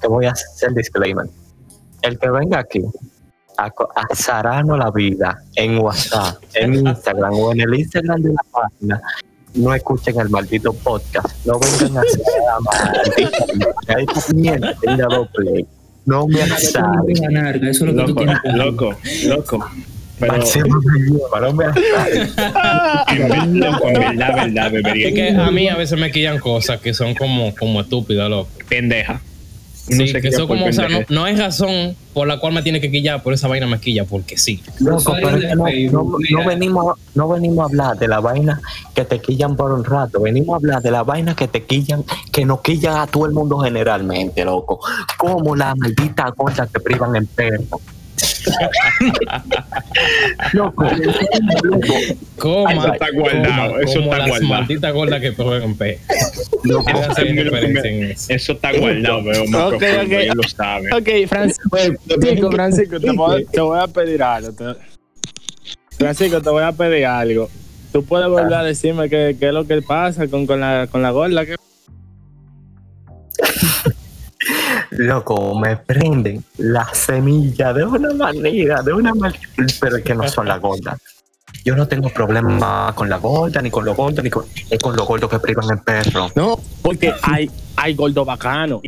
te voy a hacer el disclaimer. El que venga aquí a, a zararnos la vida en WhatsApp, en Instagram o en el Instagram de la página, no escuchen el maldito podcast. No vengan a hacer la maldita. Ahí play. No me azaren. Eso es lo que Loco, loco, loco. Pero Máximo me en verdad, verdad, verdad, Es que a mí a veces me quillan cosas que son como, como estúpidas, loco. Pendeja. Uno Sí, se que quilla eso por como, o sea, no, no hay razón por la cual me tiene que quillar, por esa vaina me quilla, porque sí. Loco, pero es que no, no- venimos, no venimos a hablar de la vaina que te quillan por un rato, venimos a hablar de la vaina que te quillan, que nos quillan a todo el mundo generalmente, loco. Como la maldita cosa que privan en perro. Loco, loco, Coma, Eso está guardado, coma, eso está guardado. malditas gordas que juegan en eso. Eso está guardado, pero más Ok, profundo, ok. lo saben. Ok, Francisco, Francisco, te voy, te voy a pedir algo. te- Francisco, te voy a pedir algo. Tú puedes volver a decirme qué, qué es lo que pasa con, con, la, con la gorda. ¿Qué? Loco, me prenden la semilla de una manera, de una manera, pero es que no son las gordas. Yo no tengo problema con la gorda, ni con los gordos, ni con, es con los gordos que privan en perro. No, porque hay, hay gordo bacano.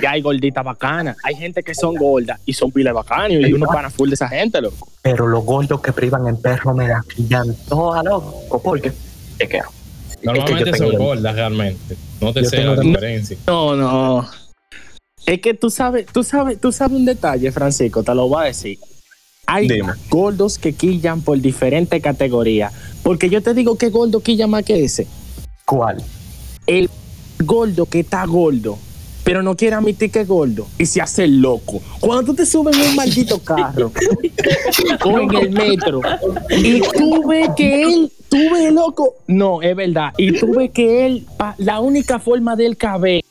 Y hay gorditas bacanas. Hay gente que son gordas y son piles bacanos. Y uno para full de esa gente, loco. Pero los gordos que privan en perro me la pillan toda loco, porque te. Normalmente tengo son la- gordas realmente. No te sé la la- diferencia. No, no. Es que tú sabes, tú sabes, tú sabes un detalle, Francisco, te lo voy a decir. Hay Dime. gordos que quillan por diferentes categorías. Porque yo te digo que gordo quilla más que ese. ¿Cuál? El gordo que está gordo, pero no quiere admitir que es gordo y se hace el loco. Cuando tú te subes en un maldito carro o en el metro y tú ves que él, tú ves loco, no, es verdad, y tú ves que él, la única forma de él caber es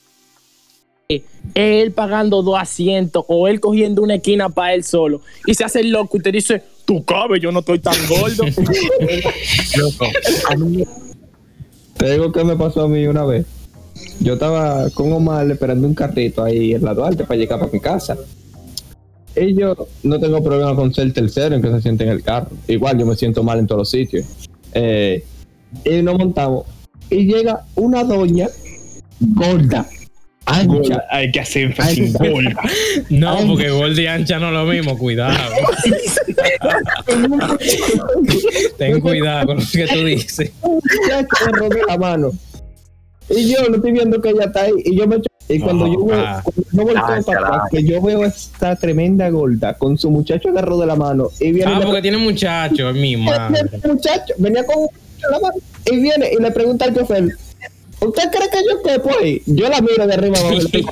él pagando dos asientos o él cogiendo una esquina para él solo y se hace loco y te dice, tú cabes, yo no estoy tan gordo. Loco, a Te digo que me pasó a mí una vez. Yo estaba con Omar esperando un carrito ahí en la Duarte para llegar para mi casa. Y yo no tengo problema con ser tercero en que se siente en el carro. Igual yo me siento mal en todos los sitios. Eh, y nos montamos. Y llega una doña gorda, ancha. Hay que hacer énfasis en gorda. No, porque gorda y ancha no es lo mismo, cuidado. Ten cuidado con lo que tú dices. muchacho me robó la mano. Y yo no estoy viendo que ella está ahí. Y yo me echo- y cuando yo veo, ah. cuando yo volteo Ah, para atrás, que yo veo esta tremenda gorda con su muchacho agarrado de la mano y viene Ah, y porque tiene muchacho, es mi madre. el muchacho, venía con un muchacho en la mano y viene y le pregunta al chofer, ¿usted cree que yo quepo ahí? Yo la miro de arriba abajo. le digo,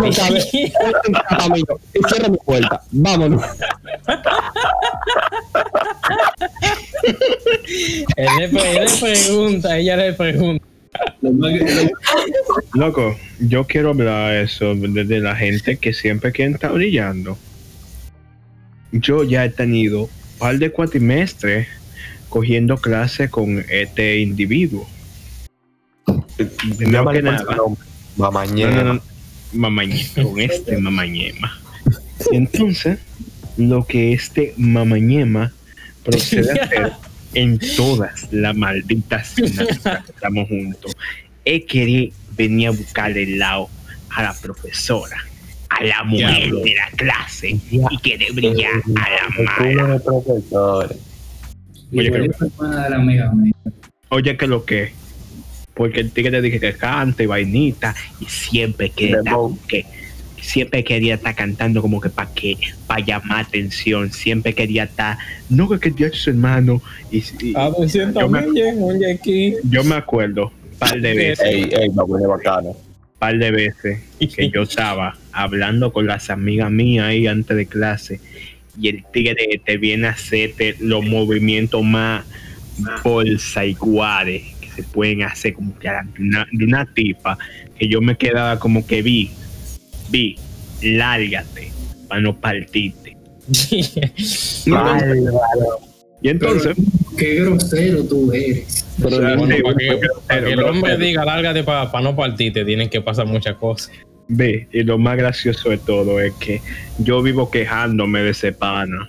"No sabe, vete en casa, amigo, y cierra mi puerta. Vámonos. él, le, pre- él le pregunta, ella le pregunta. Loco, yo quiero hablar eso de, de la gente que siempre quieren estar brillando. Yo ya he tenido un par de cuatrimestres cogiendo clase con este individuo. Primero que nada, no, Mamañema. no, no, mamañema, con este mamañema. Entonces, lo que este mamañema procede a hacer en todas las malditas cenas que estamos juntos es querer venir a buscarle el lado a la profesora, a la mujer de la clase y quiere brillar a la mala. Oye, que-. Oye, que lo que. Porque el tigre te dije que canta y vainita y siempre quería estar que siempre quería estar cantando como que para que para llamar atención, siempre quería estar no que quería su hermano y, y- Atención yo, me, oye aquí. yo me acuerdo par de veces, Ey, ey, bacano. par de veces que yo estaba hablando con las amigas mías ahí antes de clase y el tigre te viene a hacerte los movimientos más bolsa y guare se pueden hacer como que de una, de una tipa que yo me quedaba como que vi, vi, lárgate para no partirte. Y entonces, Qué grosero tú eres. Pero o sea, Bueno, sí, para que, pero- para que el pero- hombre pero- diga lárgate para no partirte, tienen que pasar muchas cosas. Ve, y lo más gracioso de todo es que yo vivo quejándome de ese pana.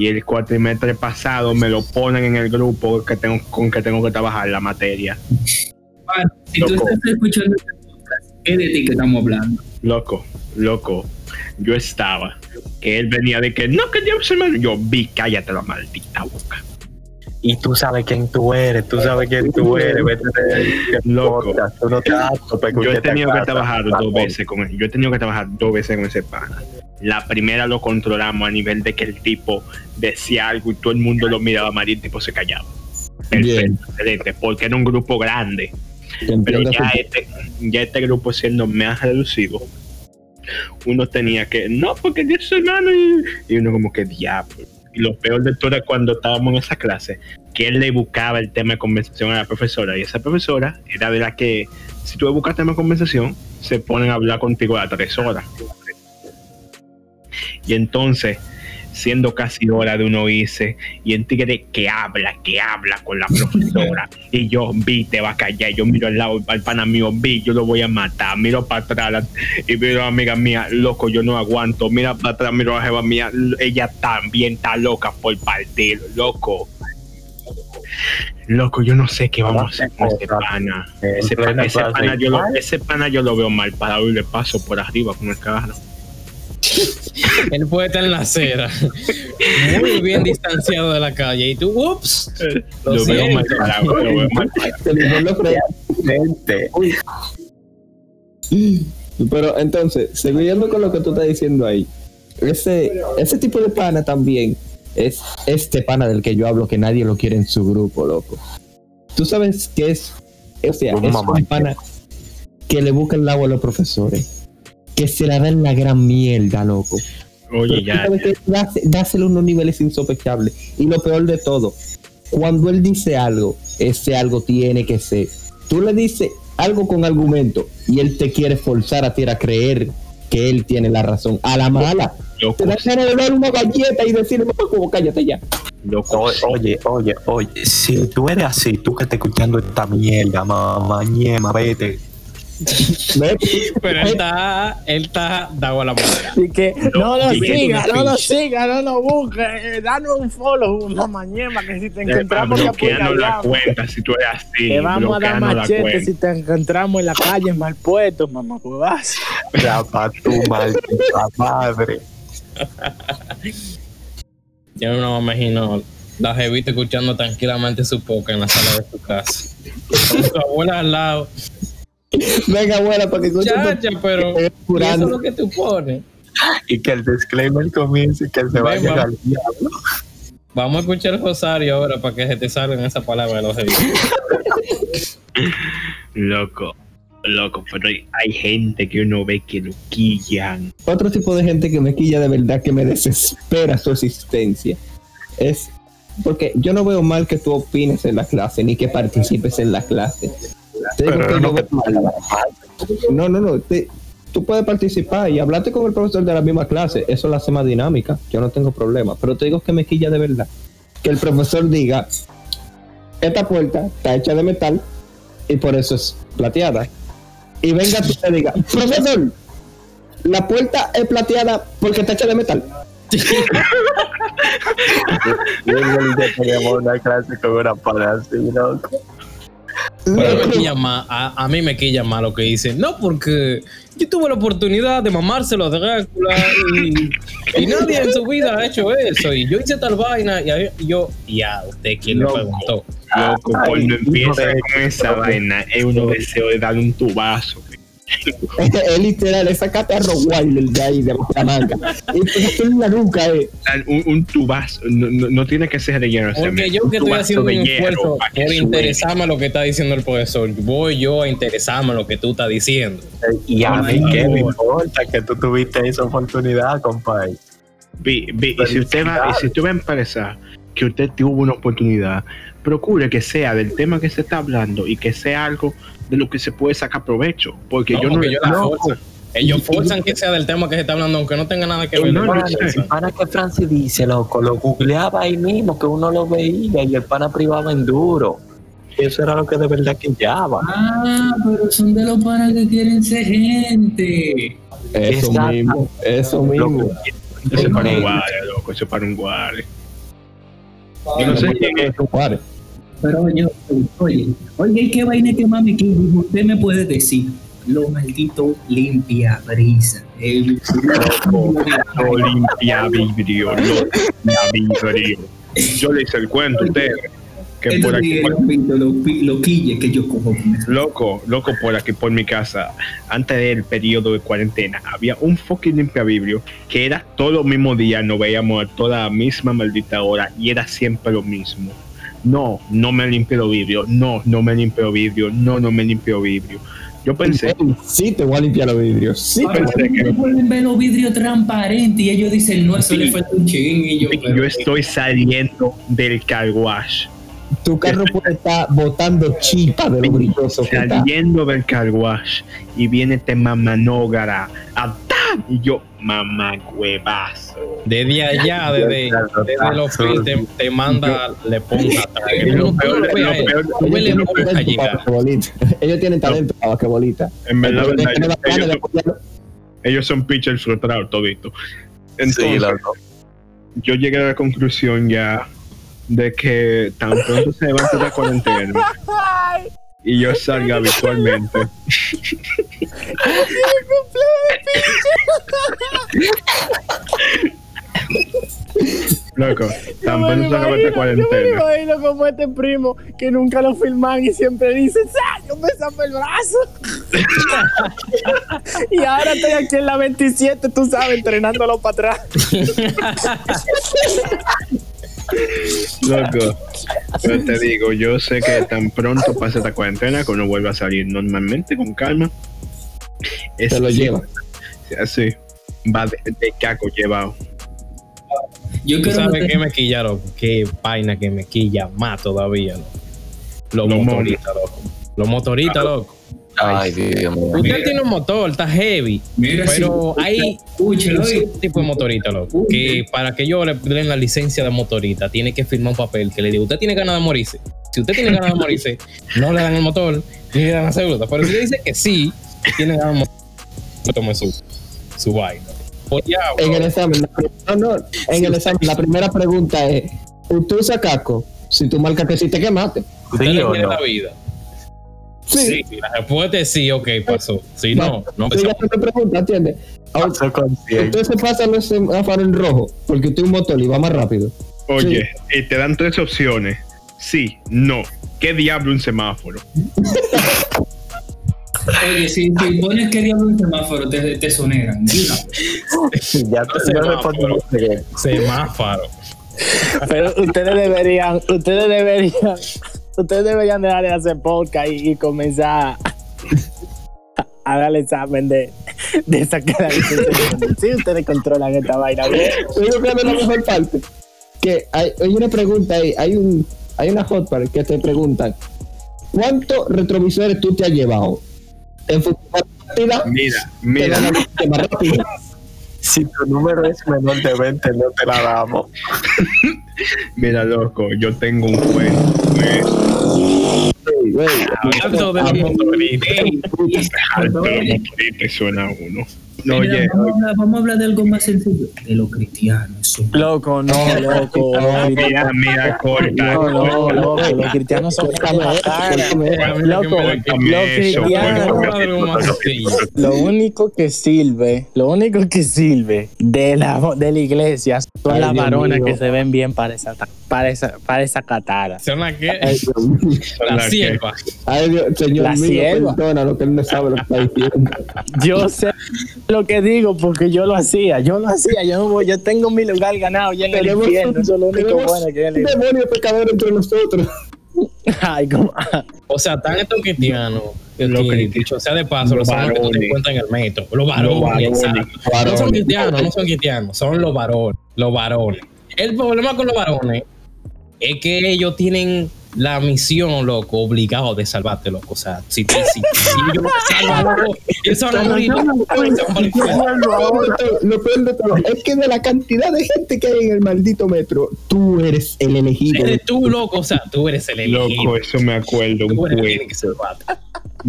Y el cuatrimestre pasado me lo ponen en el grupo que tengo, con que tengo que trabajar la materia. Bueno, si tú estás escuchando este es de ti que estamos hablando. Loco, loco. Yo estaba. Que él venía de que no, que Dios hermano. Yo vi, cállate la maldita boca. Y tú sabes quién tú eres, tú sabes quién tú eres, vete de ahí, que Loco. tú no te Yo he tenido que trabajar dos veces con él. Yo he tenido que trabajar dos veces con ese pana. La primera lo controlamos a nivel de que el tipo decía algo y todo el mundo lo miraba mal y el tipo se callaba. Perfecto, excelente, porque era un grupo grande. Pero ya este, ya este grupo siendo más reducido, uno tenía que, no, porque Dios es hermano, y, y uno como que diablo. Y lo peor de todo era cuando estábamos en esa clase, que él le buscaba el tema de conversación a la profesora, y esa profesora era de la que, si tú buscas tema de conversación, se ponen a hablar contigo a tres horas. Y entonces, siendo casi hora de uno irse, y en tigre que habla, que habla con la profesora, y yo vi, te va a callar, yo miro al lado, al pana mío, vi, yo lo voy a matar, miro para atrás, y miro a la amiga mía, loco, yo no aguanto, mira para atrás, miro a la jeva mía, ella también está loca por partir, loco. Loco, yo no sé qué vamos a hacer con ese pana. Ese pana, ese pana yo lo, ese pana yo lo veo mal parado y le paso por arriba con el carro. Él puede estar en la acera, muy bien distanciado de la calle. Y tú, ups, lo, Lo veo mal parado, lo veo mal Pero entonces, siguiendo con lo que tú estás diciendo ahí, ese, ese tipo de pana también es este pana del que yo hablo que nadie lo quiere en su grupo, loco. Tú sabes que es, o sea, es un pana que le busca el agua a los profesores, que se la da en la gran mierda, loco. Oye, ya, dás- dáselo unos niveles insospechables. Y lo peor de todo, cuando él dice algo, ese algo tiene que ser. Tú le dices algo con argumento y él te quiere forzar a ti a creer que él tiene la razón. A la mala. loco, Te da ganas de dar una galleta y decirle, mamá, como cállate ya. loco, oye, oye, oye, si tú eres así, tú que estás escuchando esta mierda, mamá, ñema, vete. Pero él está, él está dado a la madera. Y que no lo siga, no lo siga, no lo busque, eh, danos un follow, una mañema que si te encontramos te bloqueando la cuenta si tú eres así, Te vamos a dar machete si te encontramos en la calle mal puesto, mamá, pues vas. Ya pa' tu maldita madre. Yo no me imagino la jevita escuchando tranquilamente su poca en la sala de su casa. Con su abuela al lado. Venga, abuela, para que escuche un Chacha, pero Estoy ¿y eso curando. es lo que tú pones. Y que el disclaimer comience y que se vaya Venga. al diablo. Vamos a escuchar el rosario ahora para que se te salgan esas palabras de los jevitas. Loco, loco, pero hay, hay gente que uno ve que lo quillan. Otro tipo de gente que me quilla de verdad, que me desespera su existencia, es porque yo no veo mal que tú opines en la clase, ni que participes en la clase. Te digo Pero que no. No, no, no. te- tú puedes participar y hablarte con el profesor de la misma clase. Eso lo hace más dinámica. Yo no tengo problema. Pero te digo que me quilla de verdad. Que el profesor diga, esta puerta está hecha de metal y por eso es plateada. Y venga tú y te diga, profesor, la puerta es plateada porque está hecha de metal. Yo una clase con una así, loco. Pero me quilla más, a, a mí me quilla más lo que dicen. No, porque yo tuve la oportunidad de mamárselo a Drácula y, y nadie en su vida ha hecho eso. Y yo hice tal vaina y ahí- y yo, ya, usted quién le Loco. preguntó. Loco, cuando empieza con esa vaina, es uno deseo de darle un tubazo. Es literal, es sacate a Rottweiler de ahí, de la manga. Y pues en la nuca, eh. Un, un tubazo, no, no, no tiene que ser de hierro. Porque yo que estoy haciendo un esfuerzo que por interesarme lo que está diciendo el profesor, voy yo a interesarme lo que tú estás diciendo. Y a mí, ¿qué me importa que tú tuviste esa oportunidad, compadre? Vi- vi, y si usted va, y si usted va a empezar que usted tuvo una oportunidad, procure que sea del tema que se está hablando y que sea algo de lo que se puede sacar provecho. Porque No, yo no, porque ellos la no, forzan. Ellos forzan que sea del tema que se está hablando, aunque no tenga nada que ver. No, Pana, el pana que Francis dice, loco, lo googleaba ahí mismo, que uno lo veía y el pana privaba en duro. Eso era lo que de verdad quillaba. Ah, pero son de los panas que quieren ser gente. Eso Exacto. mismo, eso mismo. Loco, Eso es para un guare, loco, eso es para un guare. Yo no sé quién es. Juárez. Pero yo, oye, oye, ¿qué vaina que mami que usted me puede decir? Lo maldito limpia brisa. El Lo limpia vidrio, lo limpia vidrio. Yo le hice el cuento a ustedes. Que por aquí, por- lo, lo quille que yo cojo loco, loco, por aquí por mi casa, antes del periodo de cuarentena, había un fucking limpia vidrio que era todo el mismo día, nos veíamos a toda la misma maldita hora y era siempre lo mismo. No, no me limpio los vidrios, no, no me limpio vidrio, no, no me limpio vidrio. Yo pensé, Sí, te voy a limpiar los vidrios. Sí, pensé que- no pueden ver los vidrios transparentes y ellos dicen, no, eso Sí. le falta un chin. Y yo, pero- yo estoy saliendo del car wash. Tu carro puede estar botando chipa de lo brilloso que está. saliendo del car wash y viene este mamanógara. Y yo mamá huevazo Desde allá, desde, desde los pies, te, te manda, le ponga atrás. Lo peor- lo peor- Ellos tienen talento para basquetbolista. en verdad, Ellos son pitchers frustrados todito entonces Sí, yo llegué a la conclusión ya de que tan pronto se levante la cuarentena y yo salga habitualmente loco tan pronto se acabe esta cuarentena imagino como este primo que nunca lo filman y siempre dice. Yo me zapo el brazo. y ahora estoy aquí en la 27, tú sabes, entrenándolo para atrás. Loco, pero te digo, yo sé que tan pronto pase esta cuarentena que uno vuelva a salir normalmente con calma. Es- Se lo lleva. Así, va de, de caco llevado. yo ¿Tú sabes meter- qué me quilla, loco? Qué vaina que me quilla más todavía, loco. Los Los motoristas, loco. Los motoristas, loco. Ay, Dios mío. Usted tiene un motor, está heavy. Mira, Pero hay un tipo de motorista, loco. Que para que yo le den la licencia de motorista, tiene que firmar un papel que le diga, usted tiene ganas de morirse. Si usted tiene ganas de morirse, no le dan el motor, ni le dan la segunda. Pero si le dice que sí, que tiene ganas de morirse, tome su, su vaina. En el examen, la, no, no, en el examen, la primera pregunta es: ¿Usted usa casco? Si tú marcas que sí te quemaste. ¿Usted ¿Sí le o no? la vida? Sí. Sí, la respuesta es sí, ok, pasó. Si no, no ya empezamos. te pregunta, ¿entiendes? Pasó con cien. Usted se pasa los semáforos en rojo porque usted es un motor y va más rápido. Oye, y te dan tres opciones. Sí, no. ¿Qué diablo un semáforo? Oye, si, si pones que diablo un semáforo, te, te soneran. Diga. Ya te No no se respondimos bien. Semáforo. Pero ustedes deberían, ustedes deberían, ustedes deberían dejar de hacer podcast y, y comenzar a dar el examen de, de sacar la licencia. Si ustedes controlan esta vaina, bien. Te digo que la mejor parte. Que hay, hay una pregunta ahí, hay un hay una hotbar que te preguntan ¿cuántos retrovisores tú te has llevado? En partida, Mira, mira. Si tu número es menor de 20, no te la damos. Mira, loco, yo tengo un cuento. pues. Hablando de suena uno. No, oye, vamos a hablar de algo más sencillo. De los cristianos. Loco, no, loco. mira, mira, corta. No, no, loco, los cristianos son. Loco, los cristianos, lo único que sirve, lo único que sirve de la, de la iglesia son las varonas que se ven bien para esa, para esa, para esa catara. Son las que. Ay, Dios mío. La sierva. Ay, Dios, señor La mío, sierva. perdona lo que él no sabe lo que está diciendo. Yo sé lo que digo porque yo lo hacía, yo lo hacía, yo, no voy- yo tengo mi lugar ganado ya en el Tenemos, infierno, eso es lo único bueno que el demonio pecador entre nosotros. Ay, como- O sea, están estos cristianos. Que, Los que, cristianos. dicho sea de paso, Los los que tú te varones. encuentras en el metro. Los varones. varones. No son Varones. cristianos, no son cristianos, son los varones. Los varones. El problema con los varones es que ellos tienen la misión, loco, obligado de salvarte, loco. O sea, si, si, si, si yo no te salvo, loco, van a morir. Lo peor de todo es que de la cantidad de gente que hay en el maldito metro, tú eres el elegido. Eres tú, loco, o sea, tú eres el elegido. Loco, eso me acuerdo. Un Tú eres el que salvarte.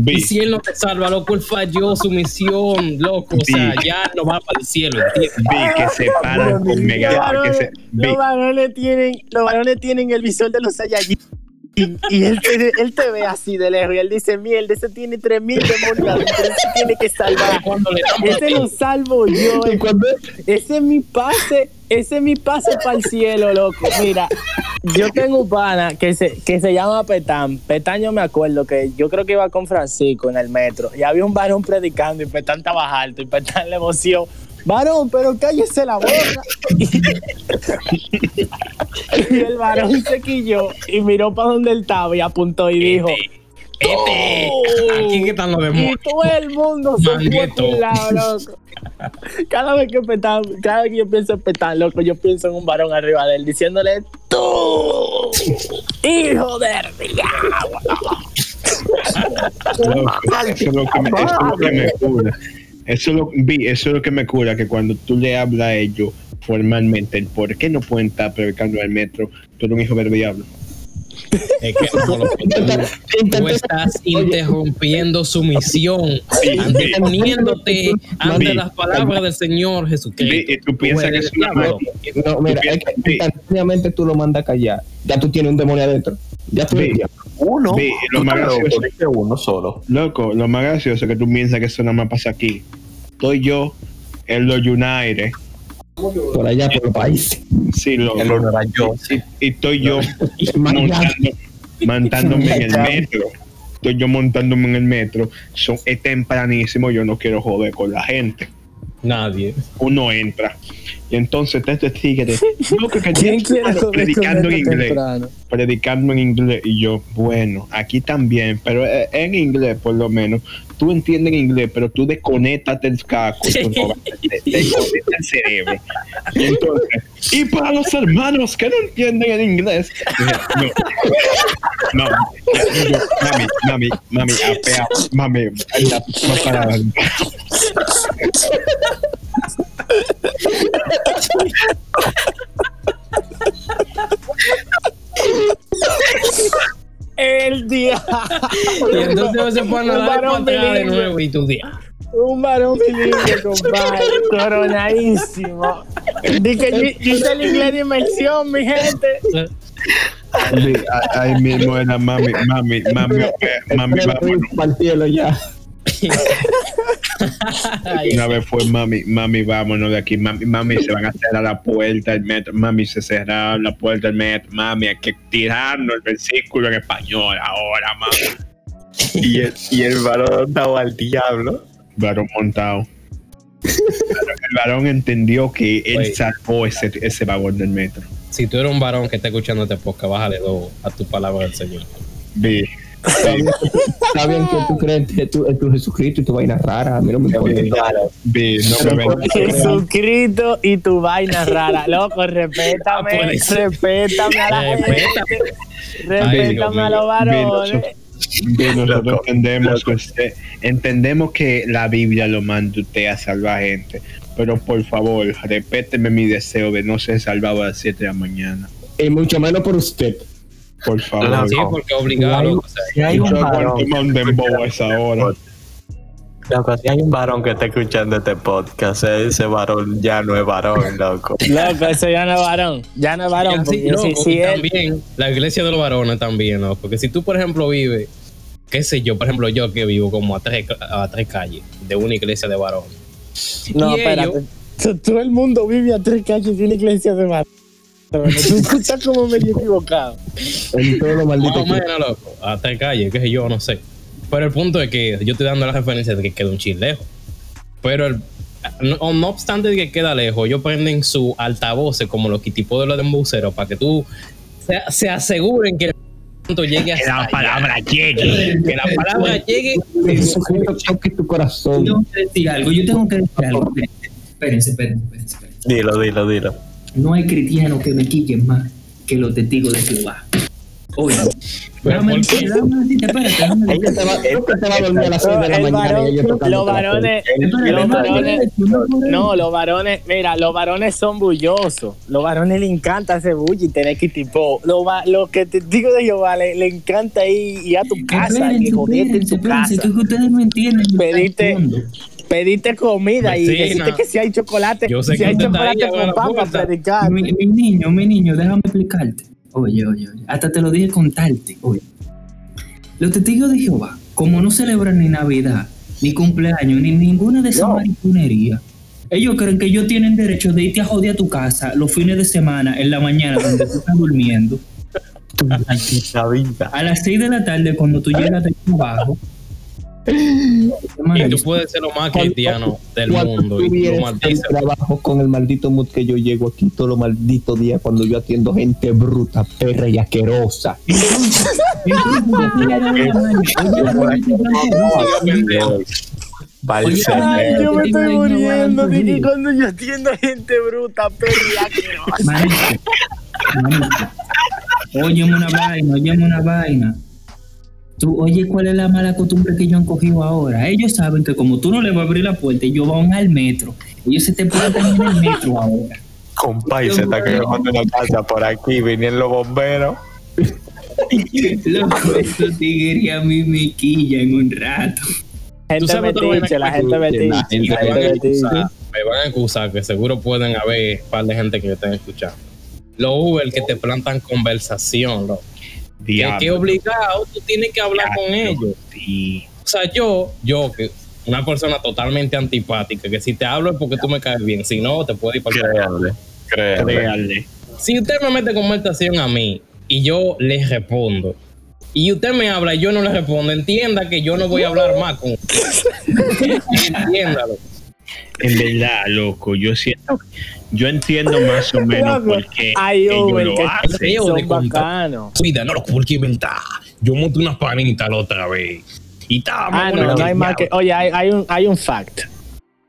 Y si él no te salva, loco, él falló su misión, loco. O sea, ya no va para el cielo, vi que se paran con Mega. Los varones tienen el visor de los Saiyajin. Y, y él, te, él te ve así de lejos y él dice, mierda, ese tiene 3000 demonios ese tiene que salvar. Ese lo salvo yo. Cuando Ese es mi pase, ese es mi pase para el cielo, loco. Mira, yo tengo un pana que se, que se llama Petán. Petán yo me acuerdo que yo creo que iba con Francisco en el metro y había un varón predicando y Petán estaba alto y Petán le emocionó. Varón, pero cállese la boca. Y, el varón se quilló y miró para donde él estaba y apuntó y dijo, Este, aquí que están los y demonios. todo el mundo se fue loco. Cada vez que petan, cada vez que yo pienso en petar, loco, yo pienso en un varón arriba de él diciéndole, tú, hijo del diablo. loco, eso es lo que me, eso es lo que me cura. Eso es lo, vi, eso es lo que me cura, que cuando tú le hablas a ellos formalmente, el por qué no pueden estar predicando al metro, tú eres un hijo del diablo. Es que no, loco, tú, tú estás interrumpiendo su misión, anteponiéndote ante las palabras del Señor Jesucristo. tú piensas que es una. No, mira, es que instantáneamente tú lo mandas a callar. Ya tú tienes un demonio adentro. Ya tú. Uno. Lo más gracioso- uno solo. Loco, lo más gracioso es que tú piensas que eso nada más pasa aquí. Estoy yo en los United. Por allá, por. Sí. El uno era yo. Sí. Y estoy yo montando, montándome en el metro. Estoy yo montándome en el metro. Son, es tempranísimo, yo no quiero joder con la gente. Nadie. Uno entra. Y entonces está este tigre. Que ¿Quién quiere predicando con en inglés. temprano? Predicando en inglés. Y yo, bueno, aquí también, pero eh, en inglés por lo menos. Tú entiendes inglés, pero tú desconectas el casco. desconectas el cerebro. Y entonces, y para los hermanos que no entienden el inglés. No, no, yo, mami, mami, mami, apea, mami, para adelante. El día. Y entonces se pone a dar para atrás de nuevo y tú dices, Un varón bilingüe, compadre, coronadísimo. Dice, dice el inglés de inmersión, mi gente. Ahí mismo era mami, mami, mami, mami, vámonos. Para el cielo ya. Una vez fue mami, mami, vámonos de aquí, mami, mami, se van a cerrar la puerta del metro, mami, se cerraron la puerta del metro, mami, hay que tirarnos el versículo en español ahora, mami. Y el, y el varón daba al diablo. Varón montado. El varón entendió que él Oye. salvó ese, ese vagón del metro. si tú eres un varón que está escuchando este podcast, bájale dos a tu palabra del Señor. Vi. Está bien, que tú crees en tu, en tu Jesucristo y tu vaina rara. A mí no me importa. No me ven. Jesucristo y tu vaina rara. Loco, Ah, respétame, puede ser. respétame a la gente. Respétame. A los varones. Nosotros entendemos que usted, entendemos que la Biblia lo manda usted a salvar gente, pero por favor, repéteme mi deseo de no ser salvado a las 7 de la mañana. Y mucho menos por usted. Por favor. Loco. Sí, porque obligado. o sea, Si hay Yo un varón, dembow a esa hora. loco, si hay un varón que está escuchando este podcast, ese varón ya no es varón, loco. Loco, eso ya no es varón. Ya no es varón. Porque loco, si, si y él, también la iglesia de los varones también, ¿no? Porque si tú, por ejemplo, vives, qué sé yo, por ejemplo, yo que vivo como a tres, a tres calles de una iglesia de varones. No, Y espérate. ellos- Todo el mundo vive a tres calles de una iglesia de varones. Tú, tú estás como medio equivocado. En todo lo Más maldito o que menos, loco. A tres calles, qué sé yo, no sé. Pero el punto es que yo estoy dando la referencia de que queda un chile lejos. Pero el- no, no obstante de que queda lejos, ellos prenden su altavoces como los kitipos de los embuceros para que tú se, se aseguren que el punto llegue hasta la allá. palabra llegue. que la palabra llegue Jesucristo toque tu corazón. Yo tengo que decir algo, yo tengo que decir algo. Espérense, espérense, espérense. espérense. Dilo, dilo, dilo. No hay cristiano que me quille más que los testigos de Jehová. Oye, Pero déjame ¿por qué? decirte, déjame decirte, espérate, déjame decirte. Ella te va, ella te va a dormir a las 6 de la El mañana varón- y ella tocando los varones, los varones, no los varones, mira, los varones son bullosos. Los varones les encanta ese bully y tener que tipo, lo, lo que te digo de Jehová, le, le encanta ir, ir a tu casa y joderte en tu casa. que ustedes no entienden. el Pediste- comida y decirte que si hay chocolate, Yo sé si que hay chocolate con puerta. predicar. Mi, mi niño, mi niño, déjame explicarte. Oye, oye, oye. Hasta te lo dije contarte. Oye. Los testigos de Jehová, como no celebran ni Navidad, ni cumpleaños, ni ninguna de esas No. mariconerías, ellos creen que ellos tienen derecho de irte a joder a tu casa los fines de semana, en la mañana, donde tú estás durmiendo, a las 6 de la tarde, cuando tú llegas de trabajo. Y tú puedes ser lo más cristiano del mundo y lo trabajo con el maldito mood que yo llego aquí todos los malditos días cuando yo atiendo gente bruta, perra y asquerosa. Oye, Ay, yo me estoy muriendo de que Ángel. cuando yo atiendo a gente bruta, perra, asquerosa. Manito. Óyeme una vaina, óyeme una vaina. Tú, oye, ¿cuál es la mala costumbre que ellos han cogido ahora? Ellos saben que como tú no le vas a abrir la puerta, ellos van al metro. Ellos se te plantan en el metro ahora. Compa, y se está quemando una casa por aquí, vinieron los bomberos. Loco, estos tigres a mí me quillan un rato. Gente metiche, la gente metiche. la gente me la van a me van a excusar, que seguro pueden haber un par de gente que me estén escuchando. Los Uber que te plantan conversación, loco. Diablo. que obligado tú tienes que hablar con ellos. Sí. O sea, yo, yo, que una persona totalmente antipática, que si te hablo es porque tú me caes bien, si no, te puedo ir para. Créanle, créanle. Créanle. Si usted me mete conversación a mí y yo le respondo, y usted me habla y yo no le respondo, entienda que yo no voy a hablar más con usted. Entiéndalo. En verdad, loco, yo siento, yo entiendo más o menos por qué Hay ellos Uber lo que hacen. Feo de son. Cuida, no lo porque inventar. Yo monté una panita la otra vez. Y estaba más Ah, no, no hay el más que. Oye, hay, hay un, hay un fact.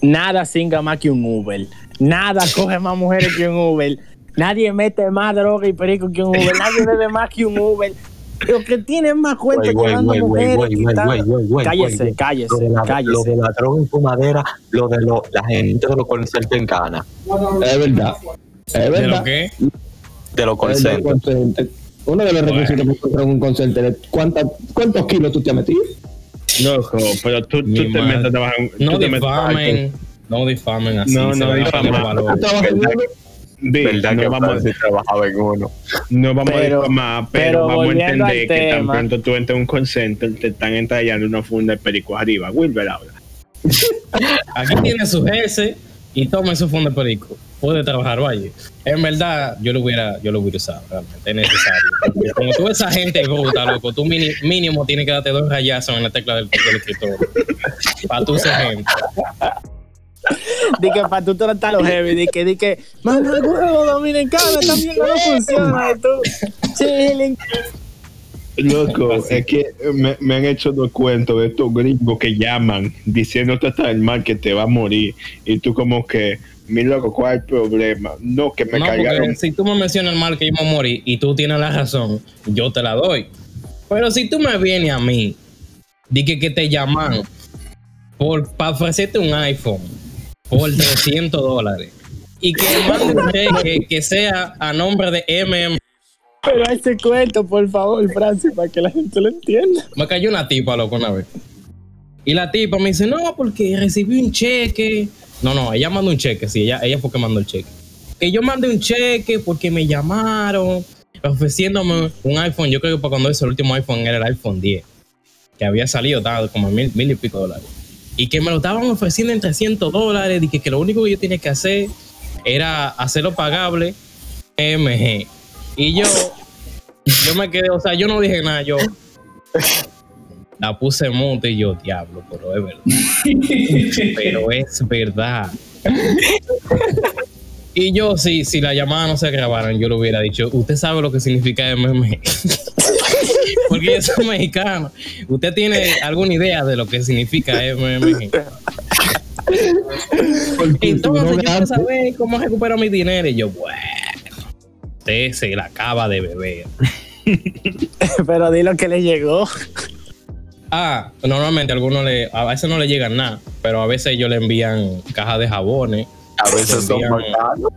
Nada singa más que un Uber. Nada coge más mujeres que un Uber. Nadie mete más droga y perico que un Uber. Nadie bebe más que un Uber. Lo que tienen más cuenta Güey, que güey, Cállese, cállese, Lo de la, lo cállese. de la droga en fumadera, lo de lo, la gente de los concertos en cana, Es verdad. Es ¿De verdad. lo que? de los concertos. Uno de los requisitos para encontrar un concierto es ¿cuánta- ¿cuántos kilos tú te has metido? Loco, pero tú, tú te metes a trabajar. tú No difamen. No difamen así. No, no difamen. Perder ¿Tú valores. trabajas en ¿Verdad uno? Ve, ¿Verdad no que vamos, Francis trabajaba en uno? no vamos Pero- a difamar, pero, pero vamos a entender que tan pronto tú entras a un concierto, te están entallando una funda de perico arriba. Wilber habla. Aquí tiene su jefe y tome su fondo de perico. Puede trabajar, vaya. En verdad, yo lo hubiera, yo lo hubiera usado, realmente. Es necesario. Como tú esa gente bruta, loco, tú mini- mínimo tienes que darte dos rayazos en la tecla del, del escritorio. Para tú ser gente. Di que para tú tratar los heavy, di que, di que, mamá, huevo dominicano, también no funciona. y tú, chilling. Loco, es que me, me han hecho dos cuentos de estos gringos que llaman diciéndote hasta el mal que te va a morir. Y tú, como que, mi loco, ¿cuál es el problema? No, que me no, cargaron. porque si tú me mencionas el mal que yo me morí y tú tienes la razón, yo te la doy. Pero si tú me vienes a mí, di que, que te llaman por, para ofrecerte un iPhone por 300 dólares y que mande un cheque que sea a nombre de MM. Pero ese cuento, por favor, Francis, para que la gente lo entienda. Me cayó una tipa, loco, una vez. Y la tipa me dice, no, porque recibí un cheque. No, no, ella mandó un cheque, sí, ella, ella fue que mandó el cheque. Que yo mandé un cheque porque me llamaron ofreciéndome un iPhone. Yo creo que para cuando ese el último iPhone era el iPhone 10, que había salido, estaba como mil, mil y pico dólares. Y que me lo estaban ofreciendo en 300 dólares y que, que lo único que yo tenía que hacer era hacerlo pagable MG. Y yo, yo me quedé, o sea, yo no dije nada, yo la puse en mute y yo, diablo, pero es verdad. pero es verdad. Y yo, si, si la llamada no se grabaran, yo le hubiera dicho, usted sabe lo que significa MM. Porque yo soy mexicano. ¿Usted tiene alguna idea de lo que significa no Entonces yo quiero saber cómo recupero mi dinero. Y yo, bueno, usted se la acaba de beber. Pero di lo que le llegó. Ah, normalmente a algunos le, a veces no le llegan nada, pero a veces ellos le envían cajas de jabones, A veces son Envían- bacanos.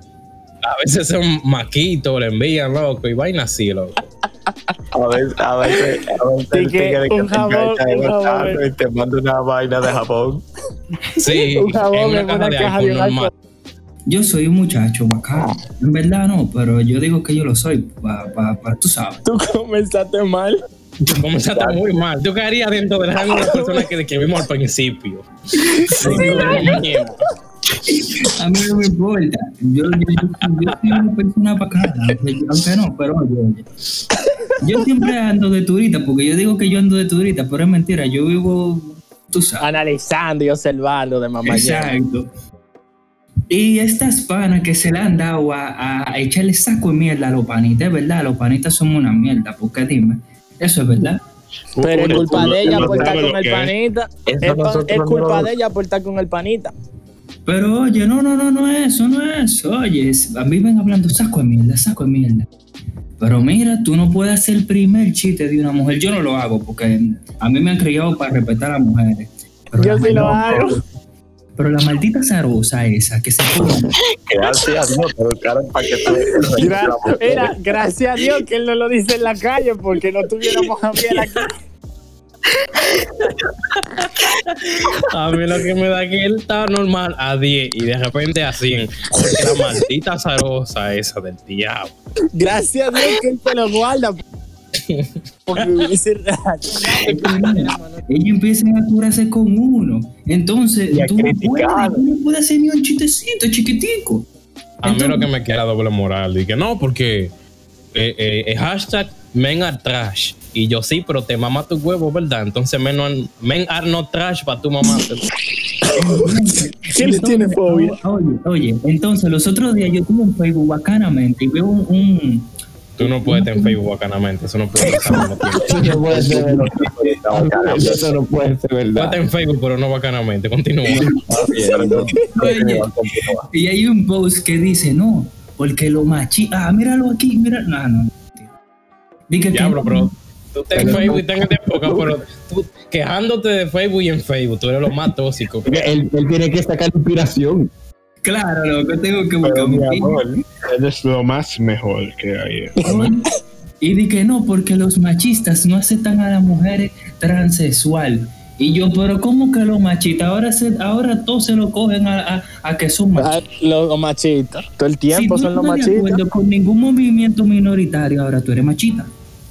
a veces son maquitos, le envían, loco, y vaina así, loco. A veces, a veces, a veces Sí el que tigre que un te jabón, de un jabón. y te manda una vaina de jabón. Sí, Un jabón en una en caja una de caja de. Yo soy un muchacho bacano. En verdad no, pero yo digo que yo lo soy, pa, pa, pa- tú sabes. Tú comenzaste mal. Comenzaste muy mal. Tú caerías dentro del rango de las personas que, que vimos al principio. A mí no me importa. Yo, yo, yo, yo soy una persona bacana, aunque, yo- aunque no, pero oye, oye. Yo siempre ando de turista, porque yo digo que yo ando de turista, pero es mentira. Yo vivo, tú sabes. Analizando y observando de mamá. Exacto. Y estas panas que se le han dado a, a echarle saco de mierda a los panitas, es verdad, los panitas son una mierda, porque dime, eso es verdad. Pero es culpa de ella por estar con el panita. Es, culpa de ella por estar con el panita. Pero oye, no, no, no, no es eso, no es eso. Oye, es- a mí ven hablando saco de mierda, saco de mierda. Pero mira, tú no puedes hacer el primer chiste de una mujer. Yo no lo hago porque a mí me han criado para respetar a las mujeres. Pero Yo la sí lo hago. Pero la maldita zarosa esa que se pone. Gracias a Dios, pero claro, para que Gra- Mira, gracias a Dios que él no lo dice en la calle porque no tuviéramos a aquí. A mí lo que me da que él está normal a 10 y de repente a 100. Porque la maldita zarosa esa del diablo. Gracias a Dios que él te lo guarda. Porque hubiese Ellos empiezan a curarse con uno. Entonces, tú no, puedes, no puedes hacer ni un chistecito chiquitico. A mí lo que me queda doble moral. Y que no, porque eh, eh, el hashtag men are trash. Y yo sí, pero te mama tu huevo, ¿verdad? Entonces men, men are not trash para tu mamá. ¿Quién le tiene fobia? Oye, oye, entonces los otros días yo tuve en Facebook bacanamente y veo un, un- Tú no puedes estar en Facebook bacanamente. Eso no puede. Eso no puede ser verdad. Eso no puede ser Puedes verdad. estar en Facebook, pero no bacanamente. Continúa. Oye, y hay un post que dice, no, porque lo machi... Ah, míralo aquí, mira... No, no. Dice que Diablo, no. bro. Tú estás en Facebook y estás en época, pero tú quejándote de Facebook y en Facebook, tú eres lo más tóxico. Él, él tiene que sacar inspiración. Claro, lo que tengo que buscar mi amor, Él es lo más mejor que hay. Y di que no, porque los machistas no aceptan a las mujeres transexual. Y yo, pero ¿cómo que los machistas? Ahora, se, ahora todos se lo cogen a, a- a que son Ah, machistas. Los machitos. Todo el tiempo si son los no machitos. acuerdo con ningún movimiento minoritario, ahora tú eres machista.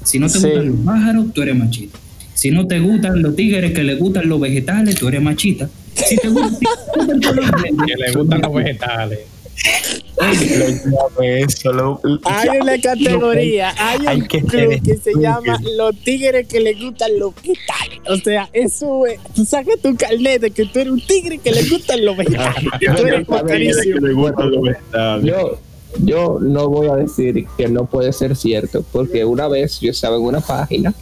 Si no te Sí. gustan los pájaros, tú eres machista. Si no te gustan los tigres que le gustan los vegetales, tú eres machista. Si te gustan, si te gustan todos los verdes, Que le gustan los vegetales. eso, lo- Hay una categoría, hay Hay un que club que se llama Los Tigres que le gustan los vegetales. O sea, eso es, tú sacas tu carnet de que tú eres un tigre que le gustan los vegetales. Tú eres bacanísimo. le gustan los vegetales. Yo, yo no voy a decir que no puede ser cierto, porque una vez yo estaba en una página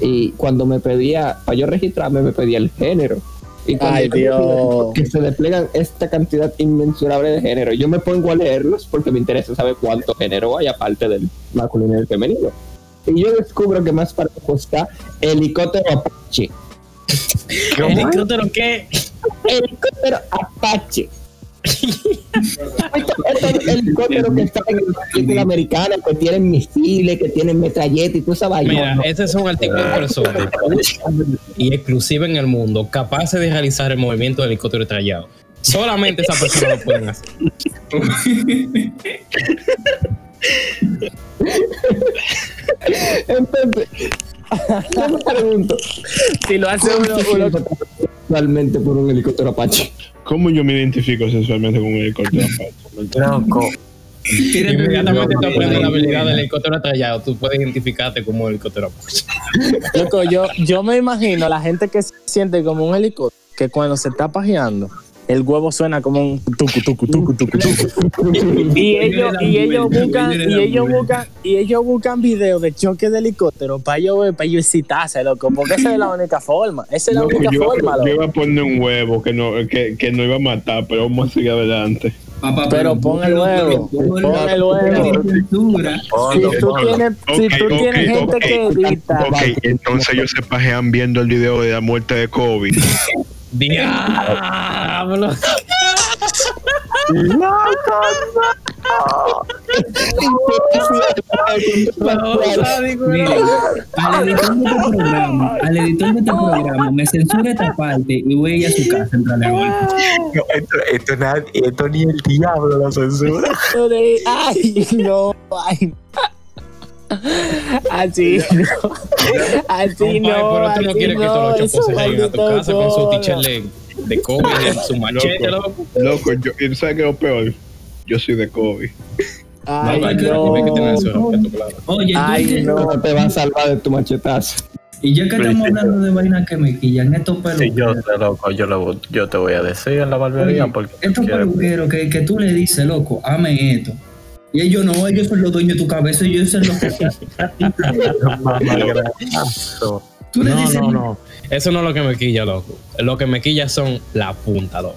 y cuando me pedía, para yo registrarme, me pedía el género. Y cuando Ay, Dios. Que se desplegan esta cantidad inmensurable de género. Yo me pongo a leerlos porque me interesa saber cuánto género hay aparte del masculino y el femenino. Y yo descubro que más parejo está helicóptero Apache. ¿El helicóptero qué? Helicóptero Apache. Estos helicópteros que están en el país americano, que tienen misiles, que tienen metralletas y toda esa vaina. Mira, ese es un artículo de personas y exclusiva en el mundo capaces de realizar el movimiento del helicóptero estrellado. Solamente esas personas lo pueden hacer. Entonces, yo me pregunto, Si lo hace uno, uno actualmente por un helicóptero Apache? ¿Cómo yo me identifico sexualmente con un helicóptero Apache? Loco, Inmediatamente tú aprendes la habilidad del helicóptero estrellado, tú puedes identificarte como helicóptero Apache. Loco, yo, yo me imagino la gente que se siente como un helicóptero, que cuando se está pajeando, el huevo suena como un tucu, tucu, tucu, tucu, tucu. Y ellos, y ellos buscan, y ellos buscan, y ellos buscan videos de choque de helicóptero para ellos ver, para ellos excitarse, loco, porque esa es la única forma. Esa es la Loco, única yo, forma, yo iba a poner un huevo que no, que, que no iba a matar, pero vamos a seguir adelante. Papá, Pero pon el huevo, pon el huevo. Si tú tienes, si tú tienes gente que edita, Ok, entonces ellos se pajean viendo el video de la muerte de Kobe. Diablo. No. al editor de este programa, al editor de este programa, me censura esta parte y voy a ir a su casa a entrarle a golpe. No, esto, esto, nada- esto ni el diablo lo censura. ay, no, ay. Así no, así no, pero tú no así quieres que no, todos los eso chocos se lleguen a tu casa con su teacher leg de Kobe y su machete, Loco. loco. Loco, yo, ¿y tú sabes qué es lo peor? Yo soy de Kobe. Ay, No, no. hay que tener claro. Oye, Ay, no. No te va a salvar de tu machetazo. y ya que estamos hablando de vainas que me quillan, estos Sí, peluqueros, yo te loco, yo, lo, yo te voy a decir en la barbería oye, porque estos quiero- peluqueros que, que tú le dices, loco, ame esto. Y ellos no, ellos son los dueños de tu cabeza, ellos son los. Tú le No, dices, no, no. Eso no es lo que me quilla, loco. Lo que me quilla son la punta, loco.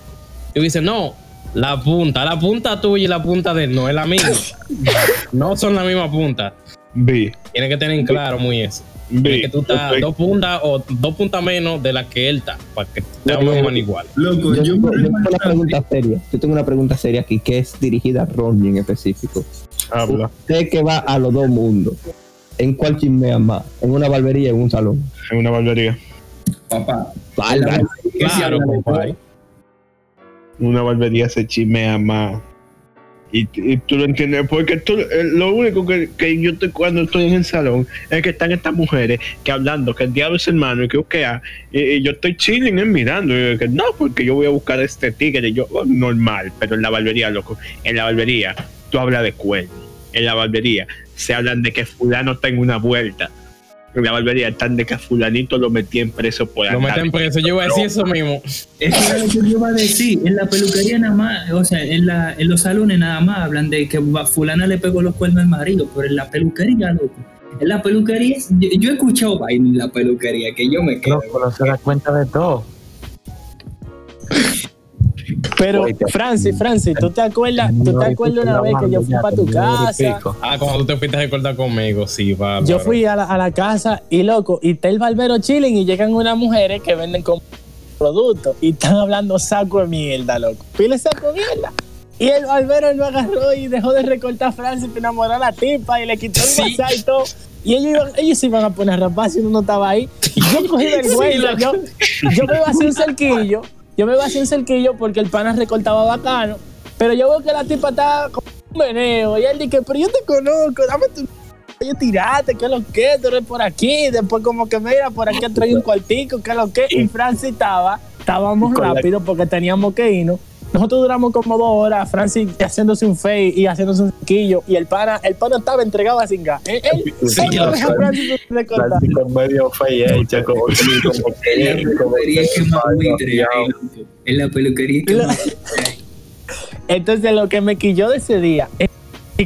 Y dice, no, la punta, la punta tuya y la punta de él no es la misma. No son la misma punta. Vi, Tienes que tener en claro muy eso. Vi. que tú estás dos puntas o dos puntas menos de la que él está, para que te Yo- hagan igual. loco, Yo, yo tengo- yo tengo una pregunta seria. Yo tengo una pregunta seria aquí que es dirigida a Ronnie en específico. Habla. Usted que va a los dos mundos, ¿en cuál chismea más? ¿En una barbería o en un salón? En una barbería. papá. Si Claro, de compadre. Una barbería se chimea más. Y, y tú lo entiendes, porque tú, eh, lo único que, que yo estoy cuando estoy en el salón es que están estas mujeres que hablando que el diablo es hermano y que ok, ah, y, y yo estoy chilling eh, mirando y yo que no, porque yo voy a buscar este tigre, y yo oh, normal, pero en la barbería, loco, en la barbería tú hablas de cuerno, en la barbería se hablan de que fulano en una vuelta, la barbería están de que a fulanito lo metían preso por Lo meten preso. Yo iba a decir eso mismo. Es que era lo que yo iba a decir, en la peluquería nada más, o sea, en, la, en los salones nada más hablan de que va- fulana le pegó los cuernos al marido, pero en la peluquería, loco. En la peluquería, yo, yo he escuchado vaina en la peluquería que yo me quedo. Loco, no se da cuenta de todo. Pero, Oye, Francis, Francis, ¿tú te acuerdas, tú te acuerdas una vez que yo fui para tu casa? Ah, cuando tú te fuiste a recordar conmigo, sí, va. Yo fui a la, a la casa y loco, y está el barbero chilling y llegan unas mujeres que venden con productos y están hablando saco de mierda, loco. Pile saco de mierda. Y el barbero lo agarró y dejó de recortar a Francis para enamorar a la tipa y le quitó el Sí. WhatsApp y todo. Y ellos, iban, ellos se iban a poner a rapar si uno no estaba ahí. Y yo cogí vergüenza. yo, yo me iba a hacer un cerquillo. Yo me hacer un cerquillo porque el pana recortaba bacano. Pero yo veo que la tipa está con un meneo. Y él dice, pero yo te conozco, dame tu Oye, tirate, ¿qué es lo que? Tú eres por aquí. Después, como que mira, por aquí trae un cuartico, ¿qué es lo que? Y Francis estaba, estábamos rápido porque teníamos que irnos. Nosotros duramos como dos horas, Francis haciéndose un fake y haciéndose un quillo. Y el pana, el pana estaba entregado a cingar. Él, él, Sí, él no deja a Francis. Plástico medio fea hecha como que como En la que peluquería más buitre. En la peluquería que más. Entonces, lo que me quilló de ese día es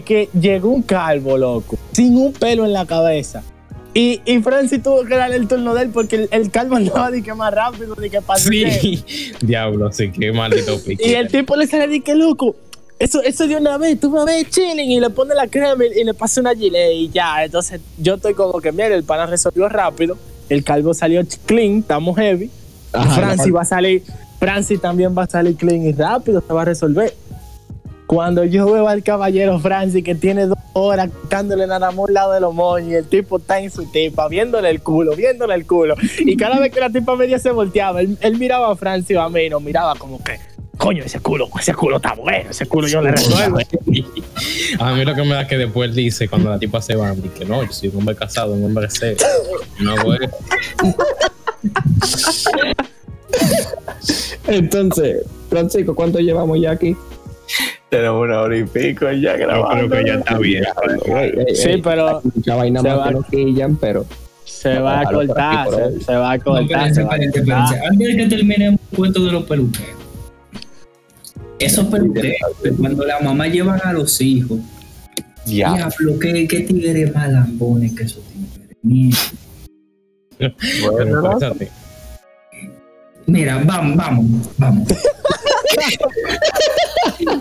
que llegó un calvo, loco, sin un pelo en la cabeza. Y, y Francis tuvo que darle el turno de él porque el, el calvo andaba de que más rápido, de que pasó. Sí, diablo, sí, qué maldito pique. Y el tipo le sale de que loco. Eso, eso de una vez, tú a ver chilling y le pone la crema y, y le pasa una gilet y ya. Entonces yo estoy como que, mira, el pana resolvió rápido. El calvo salió clean, estamos heavy. Ajá, Francis va a salir, Francis también va a salir clean y rápido se va a resolver. Cuando yo veo al caballero Francis que tiene dos horas quitándole nada más un lado de los moños y el tipo está en su tipa, viéndole el culo, viéndole el culo. Y cada vez que la tipa media se volteaba, él, él miraba a Francis o a mí y nos miraba como que, coño, ese culo, ese culo está bueno, ese culo yo le resuelvo. A mí lo que me da que después dice cuando la tipa se va, que no, yo soy un hombre casado, un hombre serio. No, güey. Entonces, Francisco, ¿cuánto llevamos ya aquí? Tenemos una hora y pico ya Yo grabando. creo que ya está bien. Sí, pero Mucha vaina se más va- que nos quillan, pero se va cortar, se, va a cortar. se va a cortar. Antes de que terminemos el cuento de los peluqueros. Esos peluqueros, que cuando la mamá llevan a los hijos, Ya. diablo, qué, qué tigres más lambones que esos tigres. Mierda. Bueno. Mira, vamos, vamos, vamos.